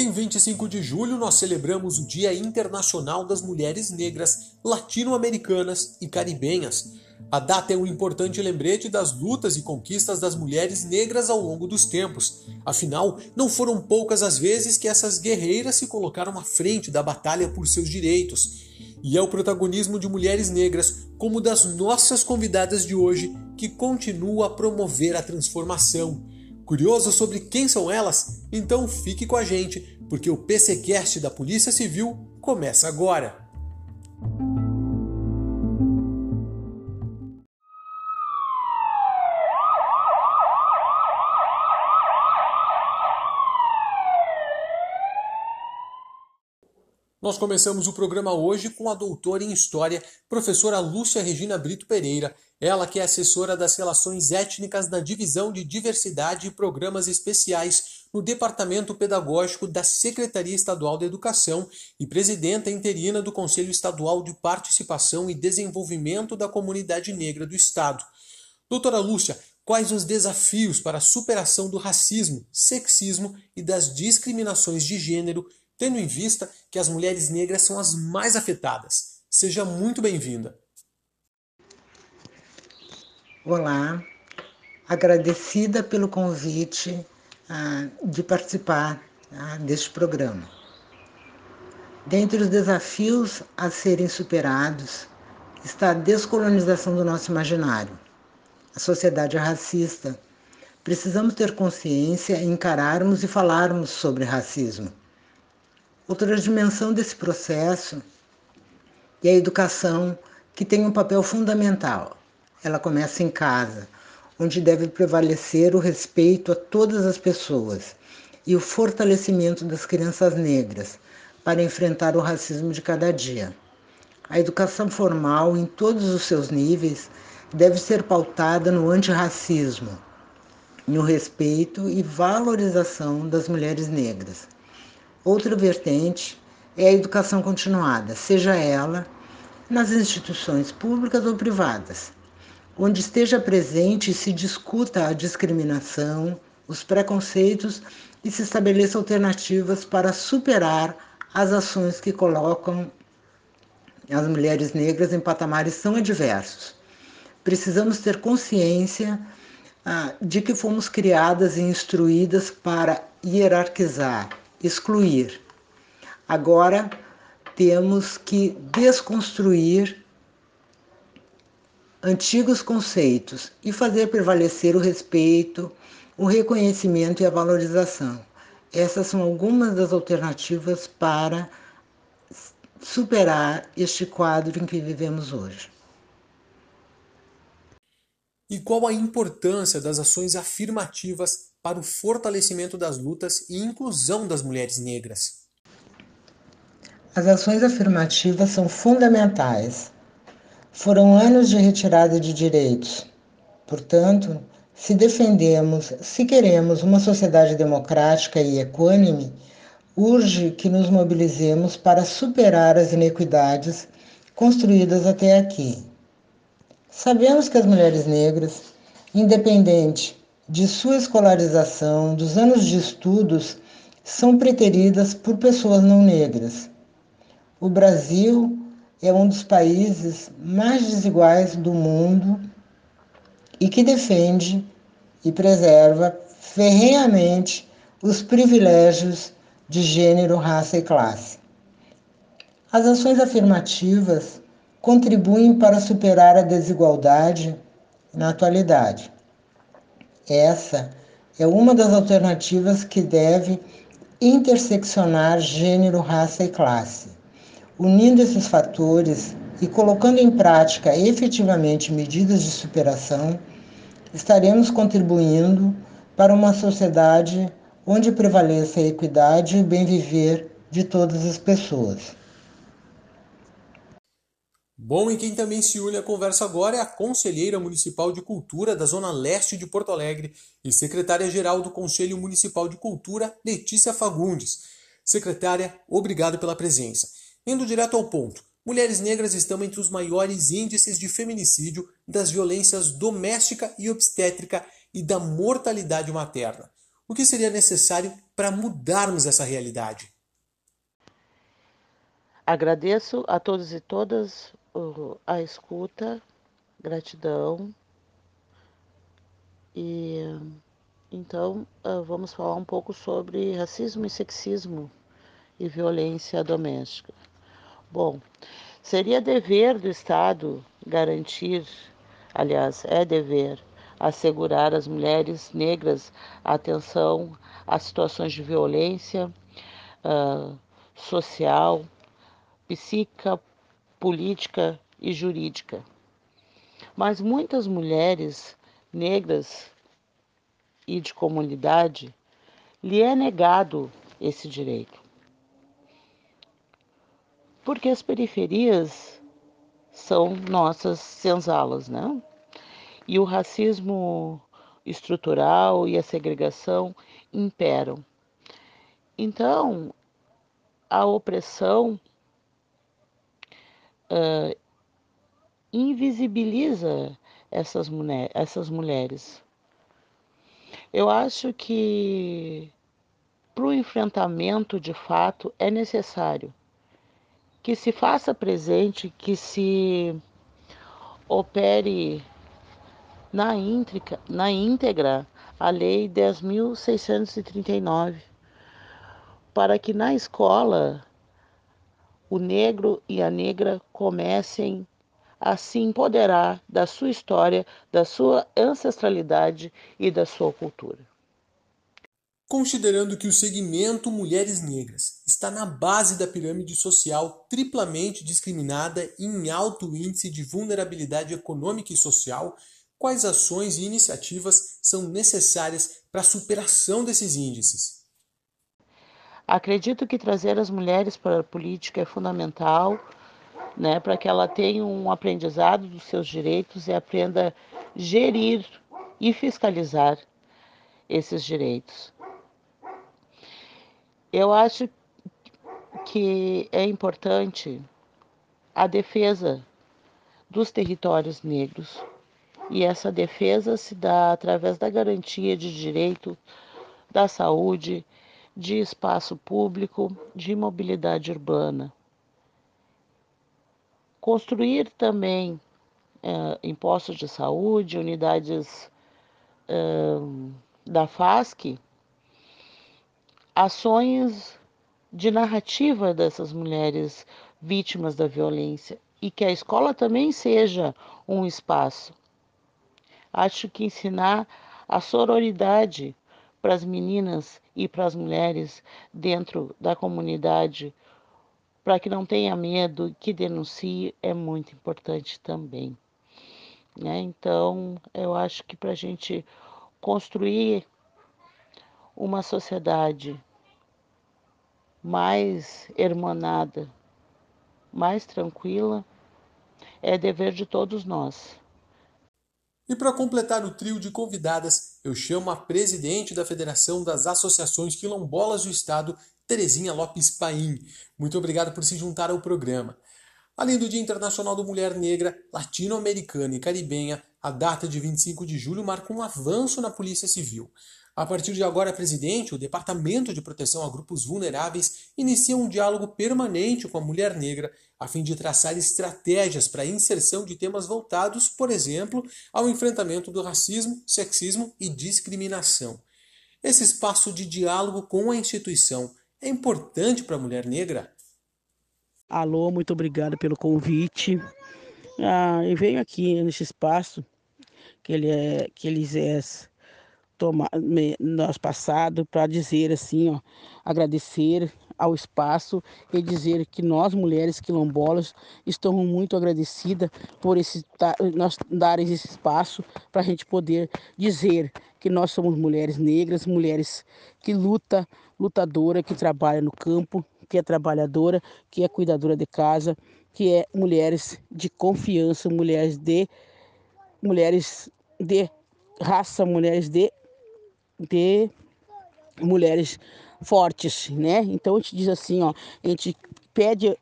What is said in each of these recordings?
Em 25 de julho, nós celebramos o Dia Internacional das Mulheres Negras, Latino-Americanas e Caribenhas. A data é um importante lembrete das lutas e conquistas das mulheres negras ao longo dos tempos. Afinal, não foram poucas as vezes que essas guerreiras se colocaram à frente da batalha por seus direitos. E é o protagonismo de mulheres negras, como das nossas convidadas de hoje, que continua a promover a transformação. Curioso sobre quem são elas? Então fique com a gente, porque o PCcast da Polícia Civil começa agora. Nós começamos o programa hoje com a doutora em História, professora Lúcia Regina Brito Pereira, ela que é assessora das relações étnicas na Divisão de Diversidade e Programas Especiais no Departamento Pedagógico da Secretaria Estadual da Educação e presidenta interina do Conselho Estadual de Participação e Desenvolvimento da Comunidade Negra do Estado. Doutora Lúcia, quais os desafios para a superação do racismo, sexismo e das discriminações de gênero tendo em vista que as mulheres negras são as mais afetadas. Seja muito bem-vinda. Olá, agradecida pelo convite ah, de participar ah, deste programa. Dentre os desafios a serem superados está a descolonização do nosso imaginário. A sociedade é racista. Precisamos ter consciência, encararmos e falarmos sobre racismo Outra dimensão desse processo é a educação, que tem um papel fundamental. Ela começa em casa, onde deve prevalecer o respeito a todas as pessoas e o fortalecimento das crianças negras para enfrentar o racismo de cada dia. A educação formal, em todos os seus níveis, deve ser pautada no antirracismo, no respeito e valorização das mulheres negras. Outra vertente é a educação continuada, seja ela nas instituições públicas ou privadas, onde esteja presente e se discuta a discriminação, os preconceitos e se estabeleça alternativas para superar as ações que colocam as mulheres negras em patamares tão adversos. Precisamos ter consciência ah, de que fomos criadas e instruídas para hierarquizar, excluir. Agora temos que desconstruir antigos conceitos e fazer prevalecer o respeito, o reconhecimento e a valorização. Essas são algumas das alternativas para superar este quadro em que vivemos hoje. E qual a importância das ações afirmativas para o fortalecimento das lutas e inclusão das mulheres negras. As ações afirmativas são fundamentais. Foram anos de retirada de direitos. Portanto, se defendemos, se queremos uma sociedade democrática e equânime, urge que nos mobilizemos para superar as inequidades construídas até aqui. Sabemos que as mulheres negras, independente de sua escolarização, dos anos de estudos, são preteridas por pessoas não negras. O Brasil é um dos países mais desiguais do mundo e que defende e preserva ferrenhamente os privilégios de gênero, raça e classe. As ações afirmativas contribuem para superar a desigualdade na atualidade. Essa é uma das alternativas que deve interseccionar gênero, raça e classe. Unindo esses fatores e colocando em prática efetivamente medidas de superação, estaremos contribuindo para uma sociedade onde prevaleça a equidade e o bem viver de todas as pessoas. Bom, e quem também se une à conversa agora é a Conselheira Municipal de Cultura da Zona Leste de Porto Alegre e Secretária-Geral do Conselho Municipal de Cultura, Letícia Fagundes. Secretária, obrigado pela presença. Indo direto ao ponto, mulheres negras estão entre os maiores índices de feminicídio, das violências doméstica e obstétrica e da mortalidade materna. O que seria necessário para mudarmos essa realidade? Agradeço a todos e todas a escuta, gratidão. E então ah, vamos falar um pouco sobre racismo e sexismo e violência doméstica. Bom, seria dever do Estado garantir, aliás, é dever assegurar às mulheres negras atenção às situações de violência uh, social, psíquica, política e jurídica. Mas muitas mulheres negras e de comunidade lhe é negado esse direito. Porque as periferias são nossas senzalas, né? E o racismo estrutural e a segregação imperam. Então, a opressão uh, invisibiliza essas, mulher, essas mulheres. Eu acho que para o enfrentamento de fato é necessário que se faça presente, que se opere na, íntrica, na íntegra a Lei 10.639, para que na escola o negro e a negra comecem a se empoderar da sua história, da sua ancestralidade e da sua cultura. Considerando que o segmento Mulheres Negras está na base da pirâmide social triplamente discriminada e em alto índice de vulnerabilidade econômica e social, quais ações e iniciativas são necessárias para a superação desses índices? Acredito que trazer as mulheres para a política é fundamental, né, para que ela tenha um aprendizado dos seus direitos e aprenda a gerir e fiscalizar esses direitos. Eu acho que é importante a defesa dos territórios negros. E essa defesa se dá através da garantia de direito da saúde, de espaço público, de mobilidade urbana. Construir também é, impostos de saúde, unidades é, da FASC, ações de narrativa dessas mulheres vítimas da violência e que a escola também seja um espaço. Acho que ensinar a sororidade para as meninas e para as mulheres dentro da comunidade, para que não tenha medo, que denuncie, é muito importante também. Né? Então, eu acho que para a gente construir uma sociedade mais hermanada, mais tranquila, é dever de todos nós. E para completar o trio de convidadas, eu chamo a presidente da Federação das Associações Quilombolas do Estado, Terezinha Lopes Paim. Muito obrigado por se juntar ao programa. Além do Dia Internacional da Mulher Negra, Latino-Americana e Caribenha, a data de 25 de julho marca um avanço na Polícia Civil. A partir de agora, presidente, o Departamento de Proteção a Grupos Vulneráveis inicia um diálogo permanente com a mulher negra a fim de traçar estratégias para a inserção de temas voltados, por exemplo, ao enfrentamento do racismo, sexismo e discriminação. Esse espaço de diálogo com a instituição é importante para a mulher negra? Alô, muito obrigado pelo convite. Ah, eu venho aqui nesse espaço que ele é que eles é nós passado para dizer assim, ó, agradecer ao espaço e dizer que nós mulheres quilombolas estamos muito agradecidas por esse nós dar esse espaço para a gente poder dizer que nós somos mulheres negras, mulheres que luta, lutadora, que trabalha no campo, que é trabalhadora, que é cuidadora de casa, que é mulheres de confiança, mulheres de mulheres de raça, mulheres de de mulheres fortes, né? Então a gente diz assim, ó, a gente pede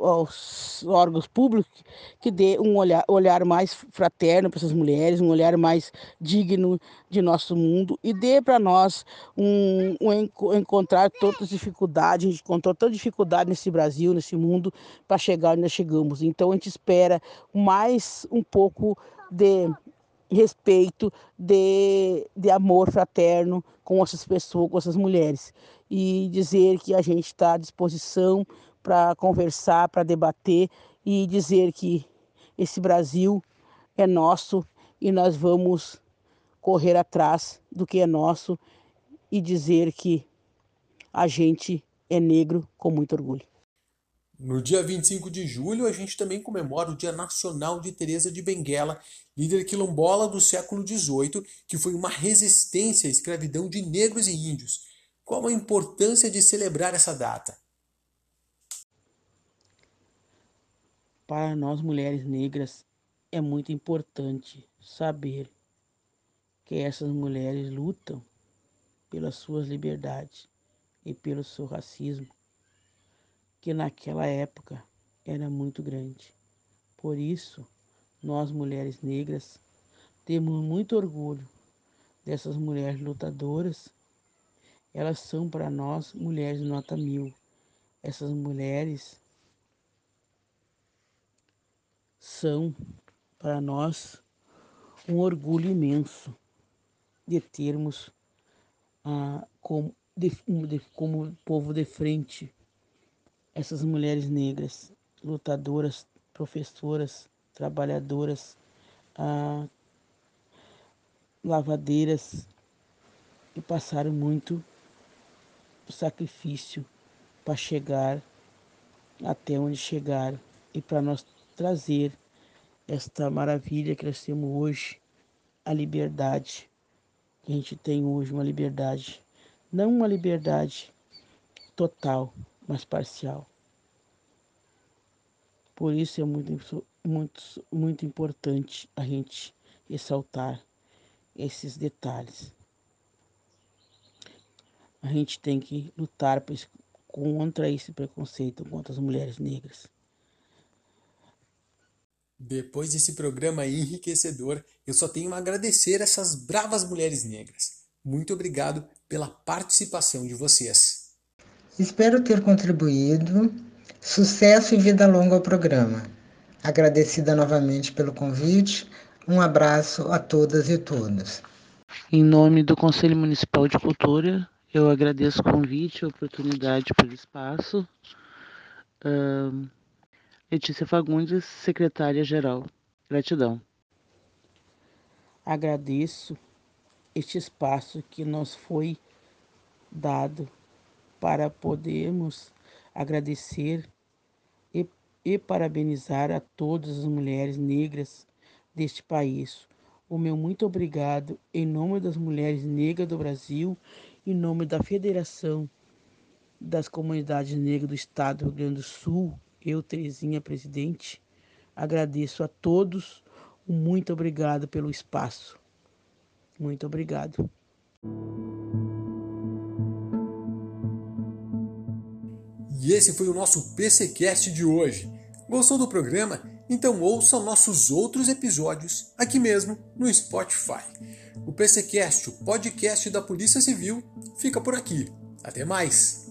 aos órgãos públicos que dê um olhar, olhar mais fraterno para essas mulheres, um olhar mais digno de nosso mundo e dê para nós um, um, encontrar todas as dificuldades, a gente encontrou tanta dificuldade nesse Brasil, nesse mundo, para chegar onde nós chegamos. Então a gente espera mais um pouco de respeito, de, de amor fraterno com essas pessoas, com essas mulheres. E dizer que a gente está à disposição para conversar, para debater e dizer que esse Brasil é nosso e nós vamos correr atrás do que é nosso e dizer que a gente é negro com muito orgulho. No dia 25 de julho, a gente também comemora o Dia Nacional de Teresa de Benguela, líder quilombola do século XVIII, que foi uma resistência à escravidão de negros e índios. Qual a importância de celebrar essa data? Para nós mulheres negras é muito importante saber que essas mulheres lutam pelas suas liberdades e pelo seu racismo, que naquela época era muito grande. Por isso, nós mulheres negras temos muito orgulho dessas mulheres lutadoras. Elas são para nós mulheres nota mil. Essas mulheres são para nós um orgulho imenso de termos ah, como, de, de, como povo de frente essas mulheres negras, lutadoras, professoras, trabalhadoras, ah, lavadeiras, que passaram muito sacrifício para chegar até onde chegaram e para nós trazer esta maravilha que nós temos hoje, a liberdade que a gente tem hoje, uma liberdade, não uma liberdade total, mas parcial. Por isso é muito, muito, muito importante a gente ressaltar esses detalhes. A gente tem que lutar contra esse preconceito contra as mulheres negras. Depois desse programa enriquecedor, eu só tenho a agradecer essas bravas mulheres negras. Muito obrigado pela participação de vocês. Espero ter contribuído. Sucesso e vida longa ao programa. Agradecida novamente pelo convite. Um abraço a todas e todos. Em nome do Conselho Municipal de Cultura, eu agradeço o convite, a oportunidade pelo espaço. Uh Letícia Fagundes, secretária-geral. Gratidão. Agradeço este espaço que nos foi dado para podermos agradecer e, e parabenizar a todas as mulheres negras deste país. O meu muito obrigado em nome das mulheres negras do Brasil, em nome da Federação das Comunidades Negras do Estado do Rio Grande do Sul eu, Terezinha, presidente, agradeço a todos. Muito obrigado pelo espaço. Muito obrigado. E esse foi o nosso PCcast de hoje. Gostou do programa? Então ouça nossos outros episódios aqui mesmo no Spotify. O PCcast, o podcast da Polícia Civil, fica por aqui. Até mais!